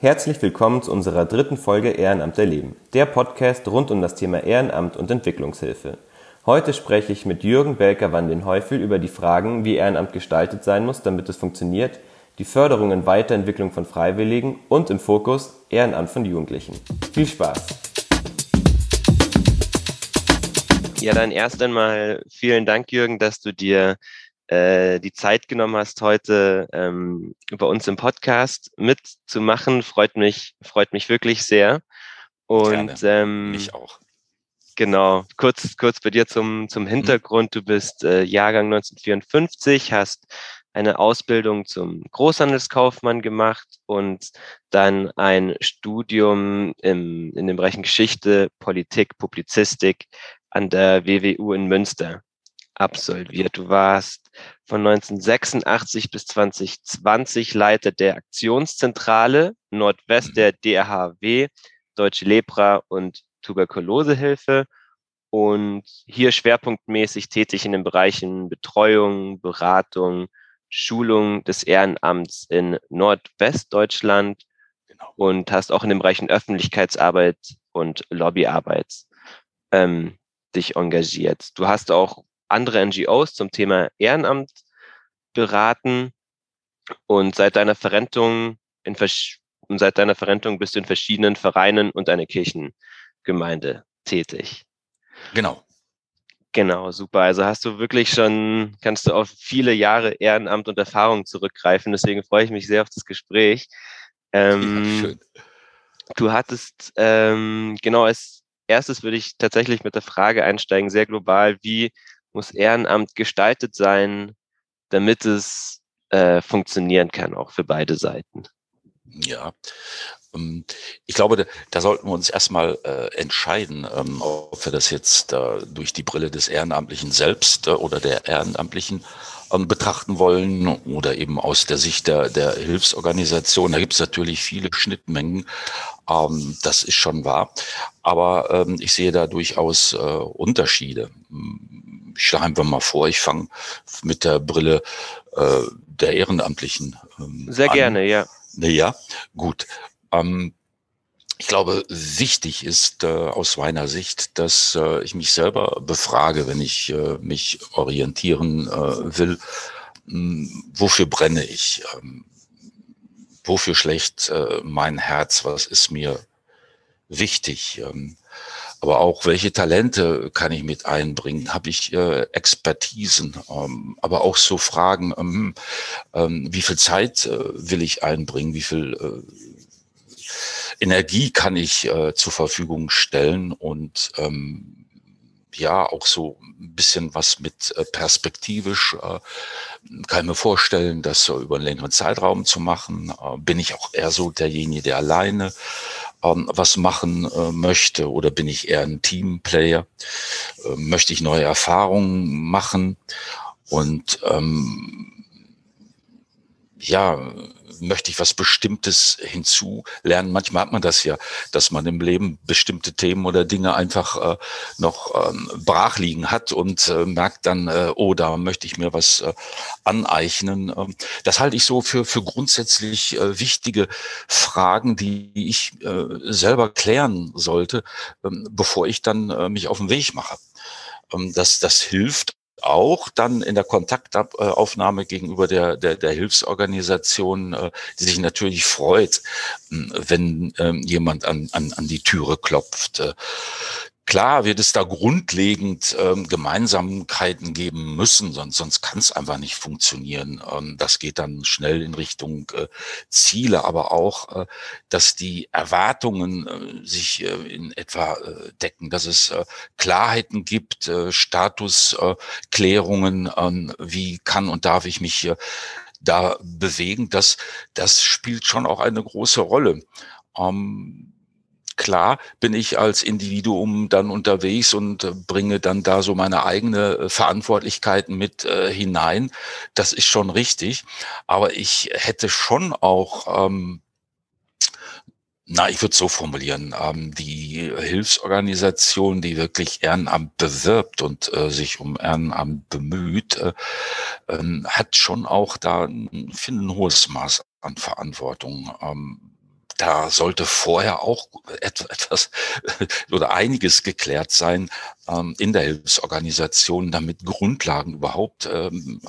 Herzlich willkommen zu unserer dritten Folge Ehrenamt erleben, der Podcast rund um das Thema Ehrenamt und Entwicklungshilfe. Heute spreche ich mit Jürgen Belker van den Häufel über die Fragen, wie Ehrenamt gestaltet sein muss, damit es funktioniert, die Förderung und Weiterentwicklung von Freiwilligen und im Fokus Ehrenamt von Jugendlichen. Viel Spaß! Ja, dann erst einmal vielen Dank, Jürgen, dass du dir äh, die Zeit genommen hast, heute ähm, bei uns im Podcast mitzumachen. Freut mich, freut mich wirklich sehr. Und Gerne. Ähm, mich auch. Genau, kurz, kurz bei dir zum, zum mhm. Hintergrund. Du bist äh, Jahrgang 1954, hast eine Ausbildung zum Großhandelskaufmann gemacht und dann ein Studium im, in den Bereichen Geschichte, Politik, Publizistik an der WWU in Münster absolviert. Du warst von 1986 bis 2020 Leiter der Aktionszentrale Nordwest der DRHW, Deutsche Lepra und Tuberkulosehilfe und hier schwerpunktmäßig tätig in den Bereichen Betreuung, Beratung, Schulung des Ehrenamts in Nordwestdeutschland genau. und hast auch in den Bereichen Öffentlichkeitsarbeit und Lobbyarbeit ähm, dich engagiert. Du hast auch andere NGOs zum Thema Ehrenamt beraten und seit deiner Verrentung in und seit deiner Verrentung bist du in verschiedenen Vereinen und einer Kirchengemeinde tätig. Genau. Genau, super. Also hast du wirklich schon, kannst du auf viele Jahre Ehrenamt und Erfahrung zurückgreifen. Deswegen freue ich mich sehr auf das Gespräch. Ähm, schön. Du hattest, ähm, genau, als erstes würde ich tatsächlich mit der Frage einsteigen, sehr global, wie muss Ehrenamt gestaltet sein, damit es äh, funktionieren kann, auch für beide Seiten. Ja, ähm, ich glaube, da sollten wir uns erstmal äh, entscheiden, ähm, ob wir das jetzt äh, durch die Brille des Ehrenamtlichen selbst äh, oder der Ehrenamtlichen ähm, betrachten wollen oder eben aus der Sicht der, der Hilfsorganisation. Da gibt es natürlich viele Schnittmengen, das ist schon wahr. Aber ich sehe da durchaus Unterschiede ich schlage einfach mal vor, ich fange mit der Brille äh, der Ehrenamtlichen ähm, Sehr an. gerne, ja. Ja, gut. Ähm, ich glaube, wichtig ist äh, aus meiner Sicht, dass äh, ich mich selber befrage, wenn ich äh, mich orientieren äh, will, hm, wofür brenne ich? Ähm, wofür schlägt äh, mein Herz? Was ist mir wichtig? Ähm, aber auch welche Talente kann ich mit einbringen? Habe ich äh, Expertisen? Ähm, aber auch so Fragen, ähm, ähm, wie viel Zeit äh, will ich einbringen? Wie viel äh, Energie kann ich äh, zur Verfügung stellen? Und ähm, ja, auch so ein bisschen was mit äh, perspektivisch. Äh, kann ich mir vorstellen, das so über einen längeren Zeitraum zu machen. Äh, bin ich auch eher so derjenige, der alleine ähm, was machen äh, möchte oder bin ich eher ein Teamplayer? Äh, möchte ich neue Erfahrungen machen? Und ähm, ja, möchte ich was Bestimmtes hinzulernen. Manchmal hat man das ja, dass man im Leben bestimmte Themen oder Dinge einfach äh, noch ähm, brach liegen hat und äh, merkt dann, äh, oh, da möchte ich mir was äh, aneignen. Ähm, das halte ich so für, für grundsätzlich äh, wichtige Fragen, die ich äh, selber klären sollte, ähm, bevor ich dann äh, mich auf den Weg mache. Ähm, das, das hilft auch dann in der Kontaktaufnahme gegenüber der, der, der Hilfsorganisation, äh, die sich natürlich freut, wenn ähm, jemand an, an, an die Türe klopft. Klar wird es da grundlegend ähm, Gemeinsamkeiten geben müssen, sonst, sonst kann es einfach nicht funktionieren. Ähm, das geht dann schnell in Richtung äh, Ziele, aber auch, äh, dass die Erwartungen äh, sich äh, in etwa äh, decken, dass es äh, Klarheiten gibt, äh, Statusklärungen, äh, wie kann und darf ich mich äh, da bewegen. Das, das spielt schon auch eine große Rolle. Ähm, klar bin ich als Individuum dann unterwegs und äh, bringe dann da so meine eigene äh, Verantwortlichkeiten mit äh, hinein. Das ist schon richtig. Aber ich hätte schon auch ähm, na, ich würde so formulieren, ähm, die Hilfsorganisation, die wirklich Ehrenamt bewirbt und äh, sich um Ehrenamt bemüht, äh, äh, hat schon auch da, finde ein hohes Maß an Verantwortung. Ähm, da sollte vorher auch etwas oder einiges geklärt sein ähm, in der Hilfsorganisation, damit Grundlagen überhaupt ähm,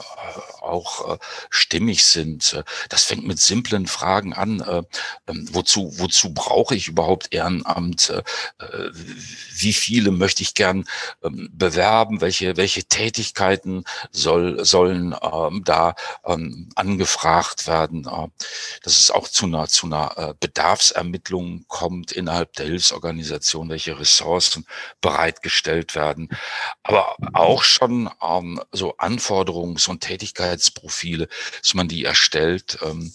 auch äh, stimmig sind. Das fängt mit simplen Fragen an. Äh, ähm, wozu, wozu brauche ich überhaupt Ehrenamt? Äh, wie viele möchte ich gern ähm, bewerben? Welche, welche Tätigkeiten soll, sollen ähm, da angefragt werden? Äh, dass es auch zu einer, zu einer äh, Bedarfsermittlung kommt innerhalb der Hilfsorganisation, welche Ressourcen bereitgestellt werden. Aber auch schon ähm, so Anforderungs- und Tätigkeitsprofile, dass man die erstellt. Ähm,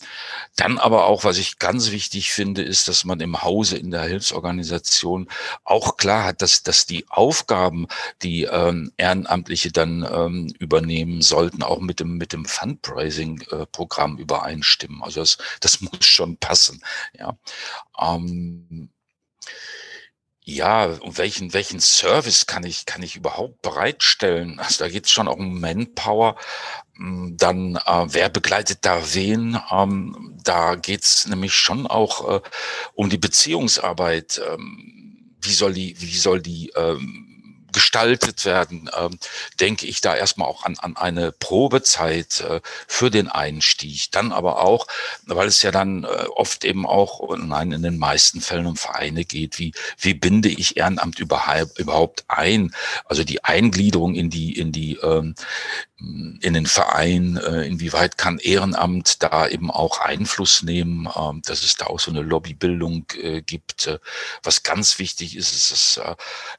dann aber auch, was ich ganz wichtig finde, ist, dass man im Hause in der Hilfsorganisation auch klar hat, dass, dass die Aufgaben, die ähm, Ehrenamtliche dann ähm, übernehmen sollten, auch mit dem, mit dem Fundraising-Programm übereinstimmen. Also das, das muss schon passen. Ja. Ähm, ja, und welchen, welchen Service kann ich, kann ich überhaupt bereitstellen? Also da geht es schon auch um Manpower. Hm, dann, äh, wer begleitet da wen? Ähm, da geht es nämlich schon auch äh, um die Beziehungsarbeit. Ähm, wie soll die, wie soll die ähm, gestaltet werden, ähm, denke ich da erstmal auch an, an eine Probezeit äh, für den Einstieg. Dann aber auch, weil es ja dann äh, oft eben auch, nein, in den meisten Fällen um Vereine geht, wie, wie binde ich Ehrenamt überhaupt, ein? Also die Eingliederung in die, in die, ähm, in den Verein, äh, inwieweit kann Ehrenamt da eben auch Einfluss nehmen, äh, dass es da auch so eine Lobbybildung gibt. Was ganz wichtig ist, ist, dass äh,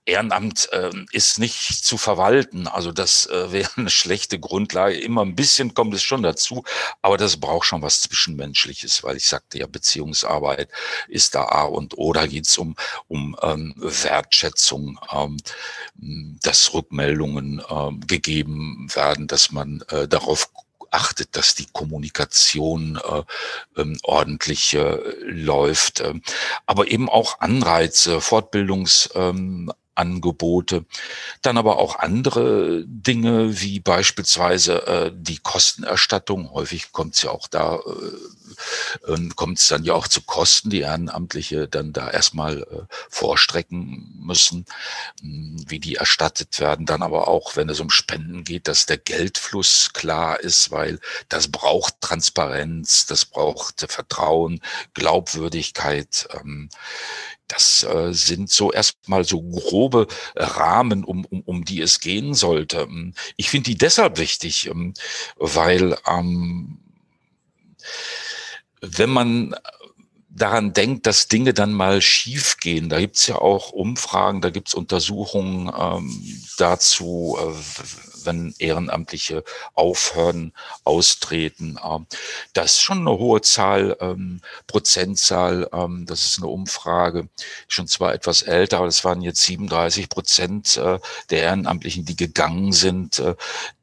Ehrenamt ist nicht zu verwalten. Also das äh, wäre eine schlechte Grundlage. Immer ein bisschen kommt es schon dazu, aber das braucht schon was Zwischenmenschliches, weil ich sagte ja, Beziehungsarbeit ist da A und O. Da geht es um, um ähm, Wertschätzung, ähm, dass Rückmeldungen ähm, gegeben werden, dass man äh, darauf achtet, dass die Kommunikation äh, ähm, ordentlich äh, läuft, äh, aber eben auch Anreize, Fortbildungs ähm, Angebote. Dann aber auch andere Dinge, wie beispielsweise äh, die Kostenerstattung. Häufig kommt es ja auch da, äh, äh, kommt es dann ja auch zu Kosten, die Ehrenamtliche dann da erstmal äh, vorstrecken müssen, mh, hm, wie die erstattet werden. Dann aber auch, wenn es um Spenden geht, dass der Geldfluss klar ist, weil das braucht Transparenz, das braucht Vertrauen, Glaubwürdigkeit. Ähm, das äh, sind so erstmal so grobe Rahmen, um, um, um die es gehen sollte. Ähm, ich finde die deshalb wichtig, ähm, weil ähm, wenn man daran denkt, dass Dinge dann mal schief gehen. Da gibt's ja auch Umfragen, da gibt's Untersuchungen ähm, dazu, äh, wenn Ehrenamtliche aufhören, austreten. Ähm, das ist schon eine hohe Zahl, ähm, Prozentzahl. Ähm, das ist eine Umfrage, schon zwar etwas älter, aber es waren jetzt 37 Prozent äh, der Ehrenamtlichen, die gegangen sind. Äh,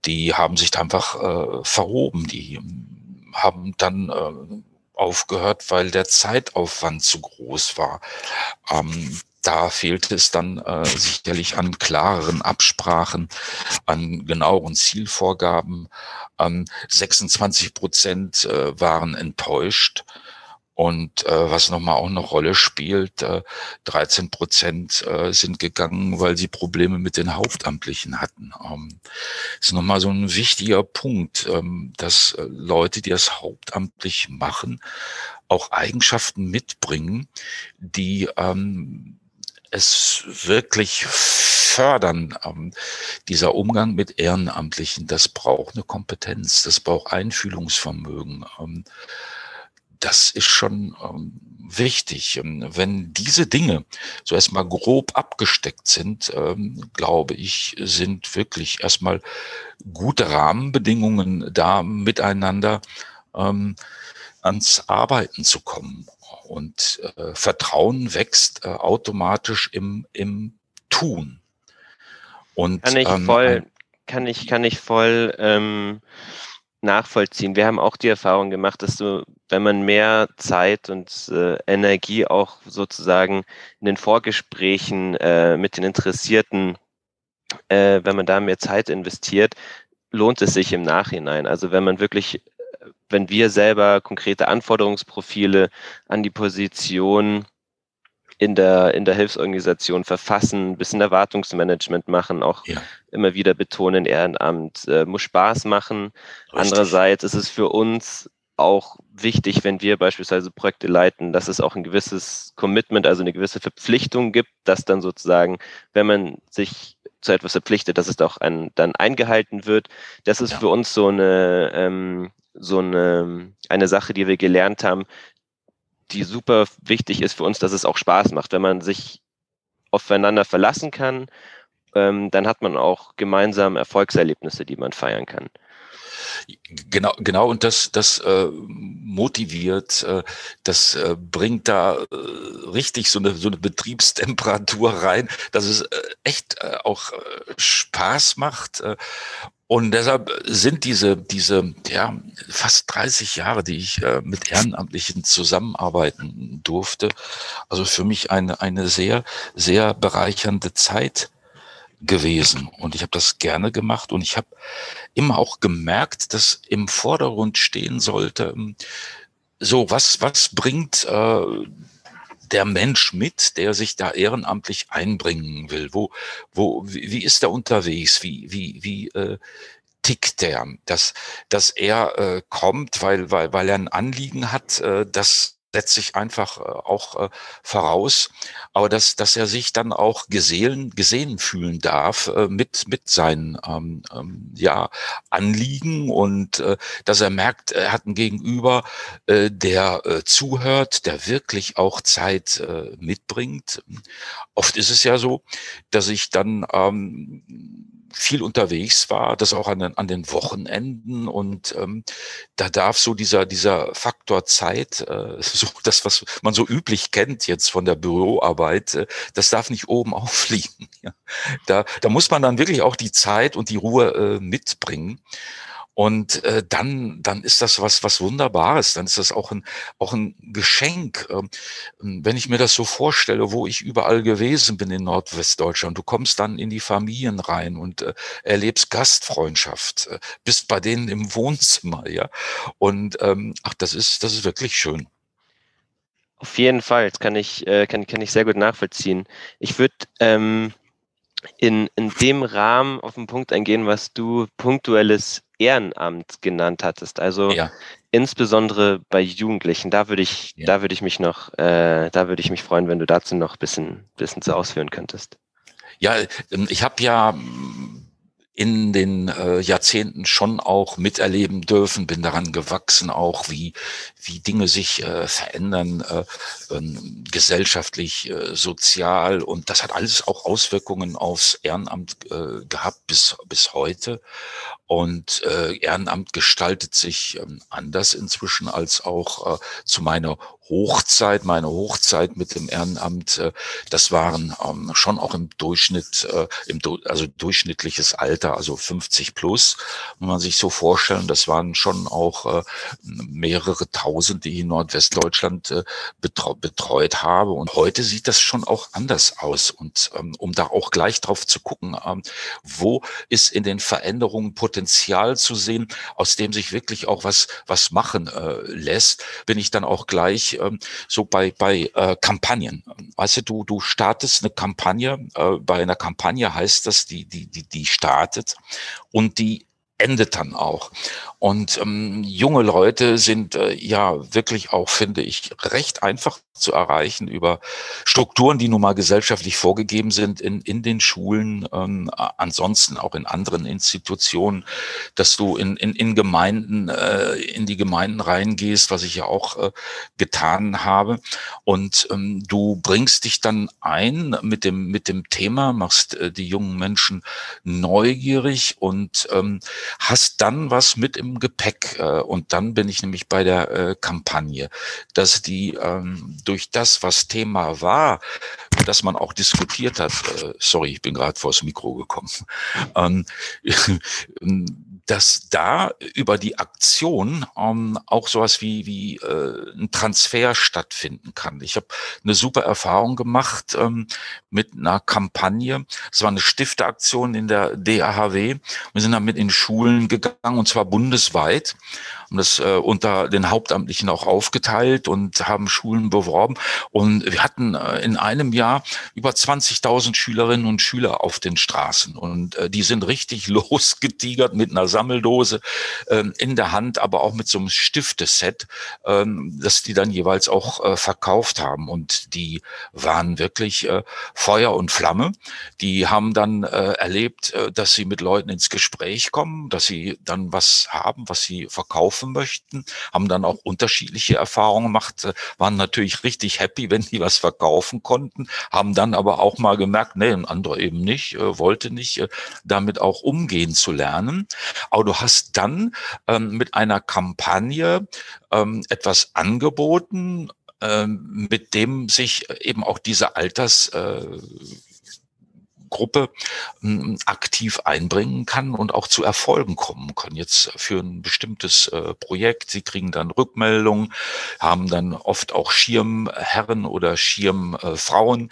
die haben sich einfach äh, verhoben. Die haben dann aufgehört, weil der Zeitaufwand zu groß war. Da fehlt es dann äh, sicherlich an klareren Absprachen, an genaueren Zielvorgaben. Ähm, 26 Prozent äh, waren enttäuscht. Und äh, was nochmal auch eine Rolle spielt, äh, 13 Prozent äh, sind gegangen, weil sie Probleme mit den Hauptamtlichen hatten. Ähm, ist nochmal so ein wichtiger Punkt, ähm, dass äh, Leute, die das hauptamtlich machen, auch Eigenschaften mitbringen, die ähm, es wirklich fördern. Ähm, dieser Umgang mit Ehrenamtlichen, das braucht eine Kompetenz, das braucht Einfühlungsvermögen. Ähm, das ist schon ähm, wichtig. Ähm, wenn diese Dinge so erstmal grob abgesteckt sind, ähm, glaube ich, sind wirklich erstmal gute Rahmenbedingungen da, miteinander ähm, ans Arbeiten zu kommen. Und äh, Vertrauen wächst äh, automatisch im, im Tun. Und, kann ich ähm, voll, kann ich, kann ich voll ähm, nachvollziehen. Wir haben auch die Erfahrung gemacht, dass du, wenn man mehr Zeit und äh, Energie auch sozusagen in den Vorgesprächen äh, mit den Interessierten, äh, wenn man da mehr Zeit investiert, lohnt es sich im Nachhinein. Also wenn man wirklich wenn wir selber konkrete Anforderungsprofile an die Position in der, in der Hilfsorganisation verfassen, ein bisschen Erwartungsmanagement machen, auch ja. immer wieder betonen, Ehrenamt äh, muss Spaß machen. Richtig. Andererseits ist es für uns auch wichtig, wenn wir beispielsweise Projekte leiten, dass es auch ein gewisses Commitment, also eine gewisse Verpflichtung gibt, dass dann sozusagen, wenn man sich zu etwas verpflichtet, dass es auch ein, dann eingehalten wird. Das ist ja. für uns so eine, ähm, so eine, eine Sache, die wir gelernt haben, die super wichtig ist für uns, dass es auch Spaß macht. Wenn man sich aufeinander verlassen kann, ähm, dann hat man auch gemeinsam Erfolgserlebnisse, die man feiern kann. Genau, genau, und das, das äh, motiviert, äh, das äh, bringt da äh, richtig so eine, so eine Betriebstemperatur rein, dass es äh, echt äh, auch äh, Spaß macht. Äh, und deshalb sind diese, diese ja, fast 30 Jahre, die ich äh, mit Ehrenamtlichen zusammenarbeiten durfte, also für mich eine, eine sehr, sehr bereichernde Zeit gewesen. Und ich habe das gerne gemacht und ich habe immer auch gemerkt, dass im Vordergrund stehen sollte, so was, was bringt äh, der Mensch mit, der sich da ehrenamtlich einbringen will? Wo, wo, wie, ist er unterwegs? Wie, wie, wie äh, tickt der? Dass, dass er äh, kommt, weil, weil, weil er ein Anliegen hat, äh, das setzt sich einfach äh, auch äh, voraus, aber dass, dass er sich dann auch gesehen, gesehen fühlen darf äh, mit, mit seinen ähm, ähm, ja, Anliegen und äh, dass er merkt, er hat einen Gegenüber, äh, der äh, zuhört, der wirklich auch Zeit äh, mitbringt. Oft ist es ja so, dass ich dann ähm, viel unterwegs war, das auch an den, an den Wochenenden und ähm, da darf so dieser dieser Faktor Zeit, äh, so das was man so üblich kennt jetzt von der Büroarbeit, äh, das darf nicht oben aufliegen. Ja. Da da muss man dann wirklich auch die Zeit und die Ruhe äh, mitbringen. Und äh, dann, dann ist das was, was Wunderbares. Dann ist das auch ein, auch ein Geschenk. Ähm, wenn ich mir das so vorstelle, wo ich überall gewesen bin in Nordwestdeutschland, du kommst dann in die Familien rein und äh, erlebst Gastfreundschaft, äh, bist bei denen im Wohnzimmer, ja. Und ähm, ach, das ist, das ist wirklich schön. Auf jeden Fall, das kann ich, äh, kann, kann ich sehr gut nachvollziehen. Ich würde ähm, in, in dem Rahmen auf den Punkt eingehen, was du punktuelles Ehrenamt genannt hattest. Also ja. insbesondere bei Jugendlichen. Da würde ich, ja. da würde ich mich noch, äh, da würde ich mich freuen, wenn du dazu noch ein bisschen, bisschen zu ausführen könntest. Ja, ähm, ich habe ja in den äh, Jahrzehnten schon auch miterleben dürfen, bin daran gewachsen, auch wie, wie Dinge sich äh, verändern, äh, ähm, gesellschaftlich, äh, sozial und das hat alles auch Auswirkungen aufs Ehrenamt äh, gehabt bis, bis heute. Und äh, Ehrenamt gestaltet sich ähm, anders inzwischen als auch äh, zu meiner Hochzeit, meine Hochzeit mit dem Ehrenamt, äh, das waren ähm, schon auch im Durchschnitt, äh, im du also durchschnittliches Alter, also 50 plus, wenn man sich so vorstellen, das waren schon auch äh, mehrere tausend, die ich in Nordwestdeutschland äh, betreu betreut habe. Und heute sieht das schon auch anders aus. Und ähm, um da auch gleich drauf zu gucken, ähm, wo ist in den Veränderungen Potenzial zu sehen, aus dem sich wirklich auch was, was machen äh, lässt, bin ich dann auch gleich ähm, so bei, bei äh, Kampagnen. Weißt du, du, du startest eine Kampagne, äh, bei einer Kampagne heißt das, die, die, die, die startet und die endet dann auch. Und ähm, junge Leute sind äh, ja wirklich auch, finde ich, recht einfach zu erreichen über Strukturen, die nun mal gesellschaftlich vorgegeben sind in, in den Schulen, ähm, ansonsten auch in anderen Institutionen, dass du in, in, in Gemeinden, äh, in die Gemeinden reingehst, was ich ja auch äh, getan habe. Und ähm, du bringst dich dann ein mit dem, mit dem Thema, machst äh, die jungen Menschen neugierig und ähm, hast dann was mit im Gepäck. Äh, und dann bin ich nämlich bei der äh, Kampagne, dass die ähm, durch das, was Thema war, dass man auch diskutiert hat, äh, sorry, ich bin gerade vors Mikro gekommen, ähm, dass da über die Aktion ähm, auch sowas wie, wie äh, ein Transfer stattfinden kann. Ich habe eine super Erfahrung gemacht ähm, mit einer Kampagne. Es war eine Stifteaktion in der DAHW. Wir sind damit in Schulen gegangen und zwar bundesweit haben das äh, unter den Hauptamtlichen auch aufgeteilt und haben Schulen beworben. Und wir hatten äh, in einem Jahr über 20.000 Schülerinnen und Schüler auf den Straßen. Und äh, die sind richtig losgetigert mit einer Sammeldose äh, in der Hand, aber auch mit so einem Stifteset, äh, das die dann jeweils auch äh, verkauft haben. Und die waren wirklich äh, Feuer und Flamme. Die haben dann äh, erlebt, äh, dass sie mit Leuten ins Gespräch kommen, dass sie dann was haben, was sie verkaufen möchten, haben dann auch unterschiedliche Erfahrungen gemacht, äh, waren natürlich richtig happy, wenn die was verkaufen konnten, haben dann aber auch mal gemerkt, nee, ein anderer eben nicht, äh, wollte nicht, äh, damit auch umgehen zu lernen. Aber du hast dann ähm, mit einer Kampagne ähm, etwas angeboten, ähm, mit dem sich eben auch diese Alters Gruppe hm, aktiv einbringen kann und auch zu Erfolgen kommen kann. Jetzt für ein bestimmtes äh, Projekt. Sie kriegen dann Rückmeldungen, haben dann oft auch Schirmherren oder Schirmfrauen.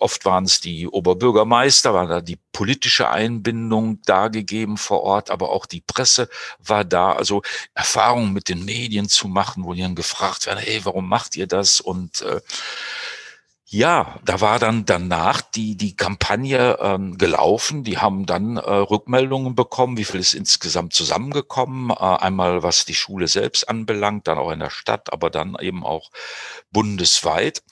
oft waren es die Oberbürgermeister, war da die politische Einbindung dargegeben vor Ort, aber auch die Presse war da. Also Erfahrungen mit den Medien zu machen, wo die dann gefragt werden, hey, warum macht ihr das? Und äh, ja, da war dann danach die, die Kampagne ähm, gelaufen. Die haben dann äh, Rückmeldungen bekommen, wie viel ist insgesamt zusammengekommen. Äh, einmal was die Schule selbst anbelangt, dann auch in der Stadt, aber dann eben auch bundesweit.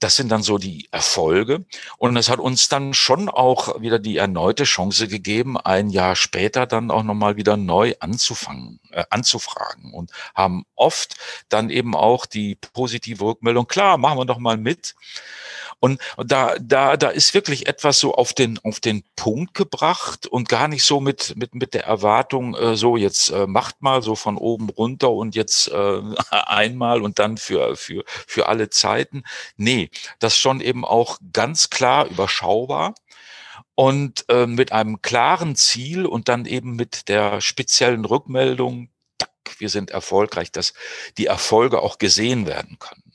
Das sind dann so die Erfolge. Und es hat uns dann schon auch wieder die erneute Chance gegeben, ein Jahr später dann auch nochmal wieder neu anzufangen, äh, anzufragen und haben oft dann eben auch die positive Rückmeldung, klar, machen wir doch mal mit. Und da, da, da ist wirklich etwas so auf den, auf den Punkt gebracht und gar nicht so mit, mit, mit der Erwartung, äh, so jetzt äh, macht mal so von oben runter und jetzt äh, einmal und dann für, für, für alle Zeiten. Nee, das schon eben auch ganz klar überschaubar und äh, mit einem klaren Ziel und dann eben mit der speziellen Rückmeldung, wir sind erfolgreich, dass die Erfolge auch gesehen werden können.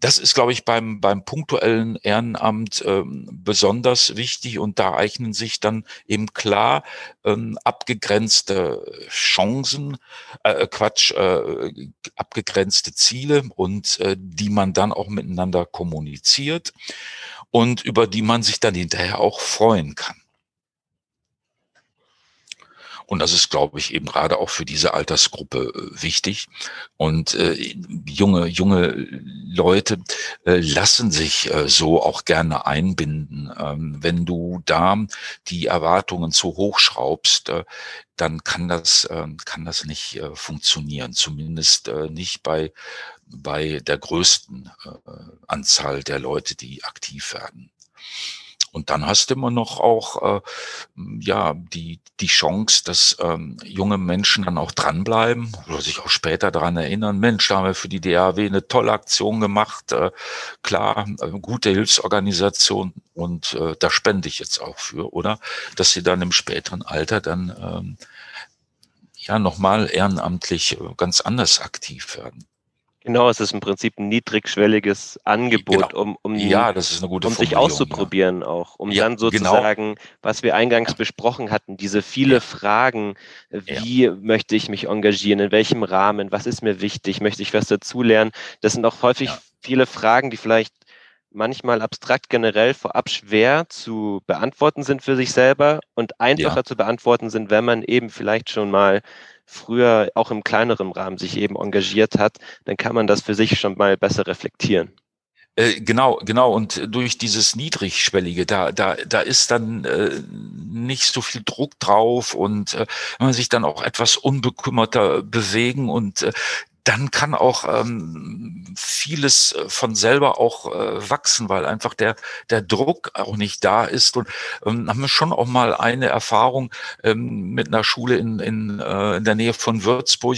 Das ist, glaube ich, beim, beim punktuellen Ehrenamt ähm, besonders wichtig und da eignen sich dann eben klar ähm, abgegrenzte Chancen, äh, Quatsch, äh, abgegrenzte Ziele und äh, die man dann auch miteinander kommuniziert und über die man sich dann hinterher auch freuen kann. Und das ist, glaube ich, eben gerade auch für diese Altersgruppe äh, wichtig. Und äh, junge, junge Leute äh, lassen sich äh, so auch gerne einbinden. Ähm, wenn du da die Erwartungen zu hoch schraubst, äh, dann kann das, äh, kann das nicht äh, funktionieren. Zumindest äh, nicht bei, bei der größten äh, Anzahl der Leute, die aktiv werden. Und dann hast du immer noch auch äh, ja die die Chance, dass ähm, junge Menschen dann auch dranbleiben oder sich auch später daran erinnern. Mensch, da haben wir für die DAW eine tolle Aktion gemacht. Äh, klar, äh, gute Hilfsorganisation und äh, da spende ich jetzt auch für, oder? Dass sie dann im späteren Alter dann ähm, ja nochmal ehrenamtlich äh, ganz anders aktiv werden. Genau, es ist im Prinzip ein niedrigschwelliges Angebot, genau. um, um, ja, um sich auszuprobieren ja. auch, um ja, dann genau. sozusagen, genau. was wir eingangs besprochen hatten, diese viele Fragen, wie möchte ich mich engagieren, in welchem Rahmen, was ist mir wichtig, möchte ich was dazulernen, das sind auch häufig viele Fragen, die vielleicht manchmal abstrakt generell vorab schwer zu beantworten sind für sich selber und einfacher zu beantworten sind, wenn man eben vielleicht schon mal früher auch im kleineren Rahmen sich eben engagiert hat, dann kann man das für sich schon mal besser reflektieren. Äh, genau, genau. Und durch dieses Niedrigschwellige, da, da, da ist dann äh, nicht so viel Druck drauf und äh, man sich dann auch etwas unbekümmerter bewegen und äh, dann kann auch ähm, vieles äh, von selber auch äh, wachsen, weil einfach der, der Druck auch nicht da ist. Und ähm, haben wir schon auch mal eine Erfahrung ähm, mit einer Schule in, in, äh, in der Nähe von Würzburg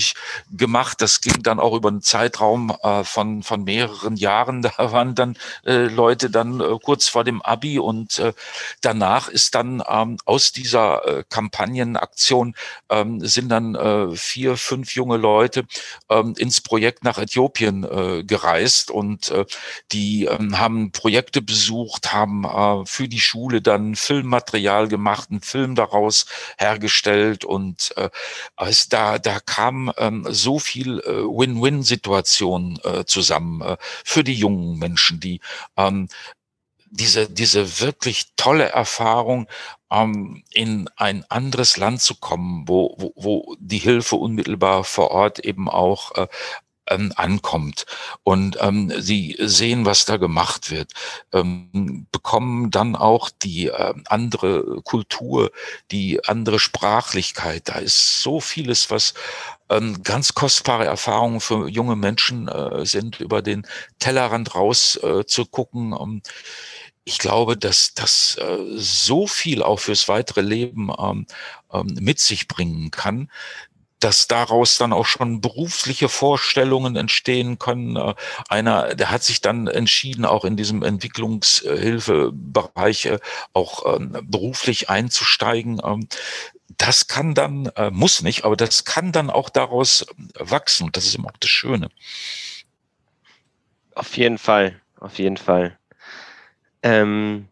gemacht. Das ging dann auch über einen Zeitraum äh, von, von mehreren Jahren. Da waren dann äh, Leute dann äh, kurz vor dem Abi und äh, danach ist dann ähm, aus dieser äh, Kampagnenaktion ähm, sind dann äh, vier, fünf junge Leute ähm, ins Projekt nach Äthiopien äh, gereist und äh, die ähm, haben Projekte besucht, haben äh, für die Schule dann Filmmaterial gemacht, einen Film daraus hergestellt und äh, es da da kam ähm, so viel äh, Win-Win-Situation äh, zusammen äh, für die jungen Menschen, die ähm, diese, diese wirklich tolle Erfahrung, ähm, in ein anderes Land zu kommen, wo, wo, wo die Hilfe unmittelbar vor Ort eben auch äh, ähm, ankommt und ähm, sie sehen, was da gemacht wird, ähm, bekommen dann auch die äh, andere Kultur, die andere Sprachlichkeit. Da ist so vieles, was ähm, ganz kostbare Erfahrungen für junge Menschen äh, sind, über den Tellerrand raus äh, zu gucken. Ähm, ich glaube, dass das äh, so viel auch fürs weitere Leben ähm, ähm, mit sich bringen kann, dass daraus dann auch schon berufliche Vorstellungen entstehen können. Äh, einer, der hat sich dann entschieden, auch in diesem Entwicklungshilfebereich äh, auch ähm, beruflich einzusteigen. Das kann dann, äh, muss nicht, aber das kann dann auch daraus wachsen. Und das ist immer auch das Schöne. Auf jeden Fall, auf jeden Fall. Ähm,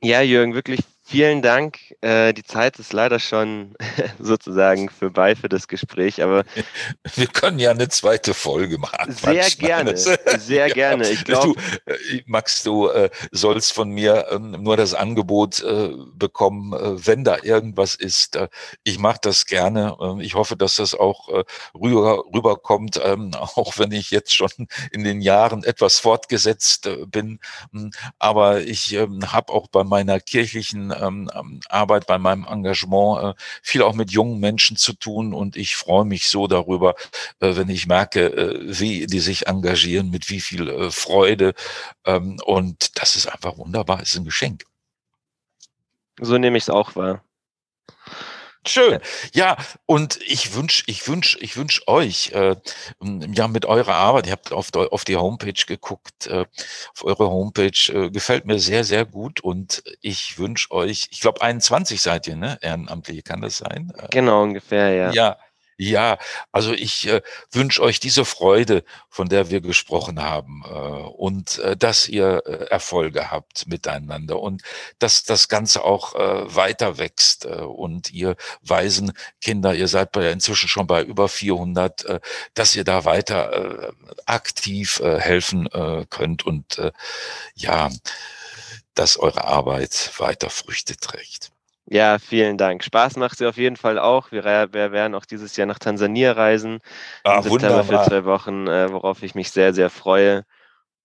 ja, Jürgen, wirklich Vielen Dank. Äh, die Zeit ist leider schon sozusagen vorbei für das Gespräch, aber wir können ja eine zweite Folge machen. Sehr Max, gerne, sehr ja. gerne. Ich glaube, äh, Max, du äh, sollst von mir ähm, nur das Angebot äh, bekommen, äh, wenn da irgendwas ist. Äh, ich mache das gerne. Ähm, ich hoffe, dass das auch rüber, rüberkommt, ähm, auch wenn ich jetzt schon in den Jahren etwas fortgesetzt bin. Hm, aber ich ähm, habe auch bei meiner kirchlichen ähm, ähm, Arbeit, bei meinem Engagement äh, viel auch mit jungen Menschen zu tun und ich freue mich so darüber, äh, wenn ich merke, äh, wie die sich engagieren, mit wie viel äh, Freude ähm, und das ist einfach wunderbar, ist ein Geschenk. So nehme ich es auch wahr. Schön. Ja, und ich wünsche, ich wünsche, ich wünsche euch, äh, ja, mit eurer Arbeit, ihr habt auf, auf die Homepage geguckt, äh, auf eure Homepage, äh, gefällt mir sehr, sehr gut und ich wünsche euch, ich glaube 21 seid ihr, ne? Ehrenamtliche, kann das sein? Äh, genau, ungefähr, ja. Ja, ja, also ich äh, wünsche euch diese Freude, von der wir gesprochen haben, äh, und äh, dass ihr äh, Erfolge habt miteinander und dass das Ganze auch äh, weiter wächst äh, und ihr weisen Kinder, ihr seid bei, inzwischen schon bei über 400, äh, dass ihr da weiter äh, aktiv äh, helfen äh, könnt und äh, ja, dass eure Arbeit weiter Früchte trägt. Ja, vielen Dank. Spaß macht sie auf jeden Fall auch. Wir, wir werden auch dieses Jahr nach Tansania reisen. Ah, Im September wunderbar. für zwei Wochen, äh, worauf ich mich sehr, sehr freue.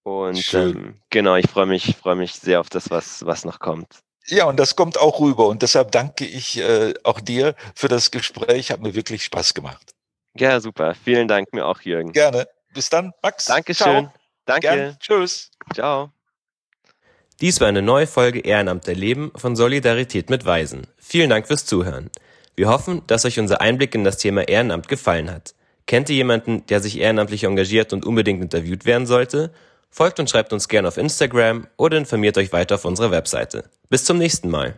Und ähm, genau, ich freue mich, freue mich sehr auf das, was, was noch kommt. Ja, und das kommt auch rüber. Und deshalb danke ich äh, auch dir für das Gespräch. Hat mir wirklich Spaß gemacht. Ja, super. Vielen Dank mir auch, Jürgen. Gerne. Bis dann, Max. Dankeschön. Ciao. Danke. Gern. Tschüss. Ciao. Dies war eine neue Folge Ehrenamt erleben von Solidarität mit Weisen. Vielen Dank fürs Zuhören. Wir hoffen, dass euch unser Einblick in das Thema Ehrenamt gefallen hat. Kennt ihr jemanden, der sich ehrenamtlich engagiert und unbedingt interviewt werden sollte? Folgt und schreibt uns gerne auf Instagram oder informiert euch weiter auf unserer Webseite. Bis zum nächsten Mal.